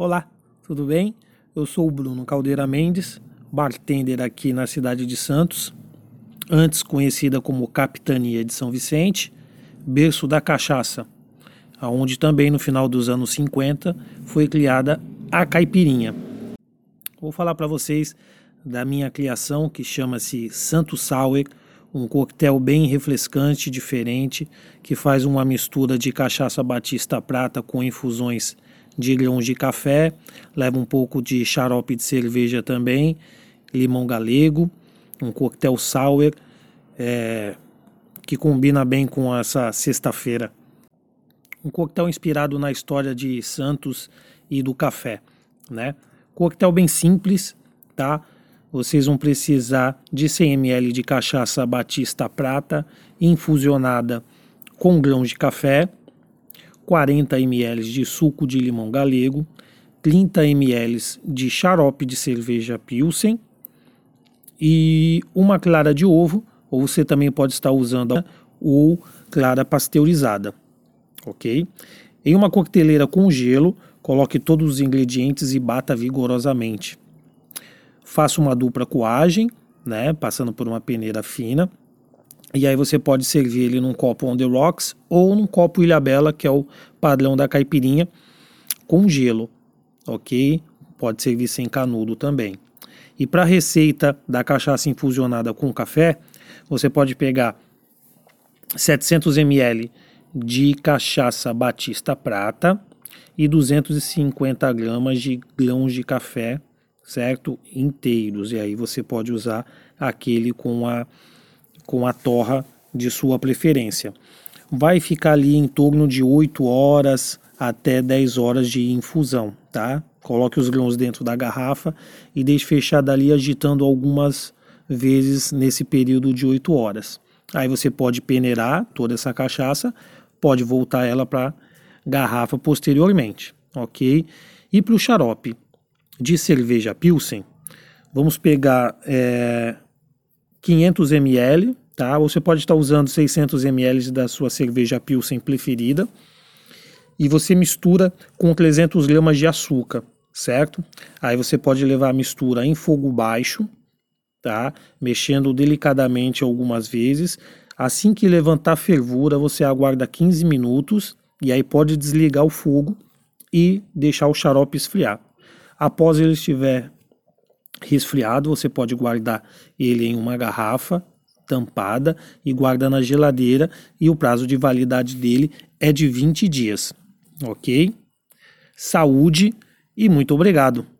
Olá, tudo bem? Eu sou o Bruno Caldeira Mendes, bartender aqui na cidade de Santos, antes conhecida como Capitania de São Vicente, berço da cachaça, aonde também no final dos anos 50 foi criada a caipirinha. Vou falar para vocês da minha criação que chama-se Santo Sour, um coquetel bem refrescante, diferente, que faz uma mistura de cachaça batista prata com infusões de grãos de café, leva um pouco de xarope de cerveja também, limão galego, um coquetel sour é, que combina bem com essa sexta-feira. Um coquetel inspirado na história de Santos e do café, né? Coquetel bem simples, tá? Vocês vão precisar de 100 ml de cachaça batista prata infusionada com grãos de café, 40 ml de suco de limão galego, 30 ml de xarope de cerveja Pilsen e uma clara de ovo, ou você também pode estar usando ou clara pasteurizada, ok? Em uma coqueteleira com gelo, coloque todos os ingredientes e bata vigorosamente. Faça uma dupla coagem, né, passando por uma peneira fina. E aí você pode servir ele num copo on the rocks ou num copo Ilhabela, que é o padrão da caipirinha, com gelo, ok? Pode servir sem canudo também. E para a receita da cachaça infusionada com café, você pode pegar 700 ml de cachaça batista prata e 250 gramas de grãos de café certo? Inteiros. E aí você pode usar aquele com a, com a torra de sua preferência. Vai ficar ali em torno de 8 horas até 10 horas de infusão, tá? Coloque os grãos dentro da garrafa e deixe fechada ali agitando algumas vezes nesse período de 8 horas. Aí você pode peneirar toda essa cachaça, pode voltar ela para garrafa posteriormente, ok? E para o xarope, de cerveja Pilsen, vamos pegar é, 500 ml, tá? Você pode estar usando 600 ml da sua cerveja Pilsen preferida e você mistura com 300 gramas de açúcar, certo? Aí você pode levar a mistura em fogo baixo, tá? Mexendo delicadamente algumas vezes. Assim que levantar fervura, você aguarda 15 minutos e aí pode desligar o fogo e deixar o xarope esfriar. Após ele estiver resfriado, você pode guardar ele em uma garrafa tampada e guarda na geladeira e o prazo de validade dele é de 20 dias, ok? Saúde e muito obrigado!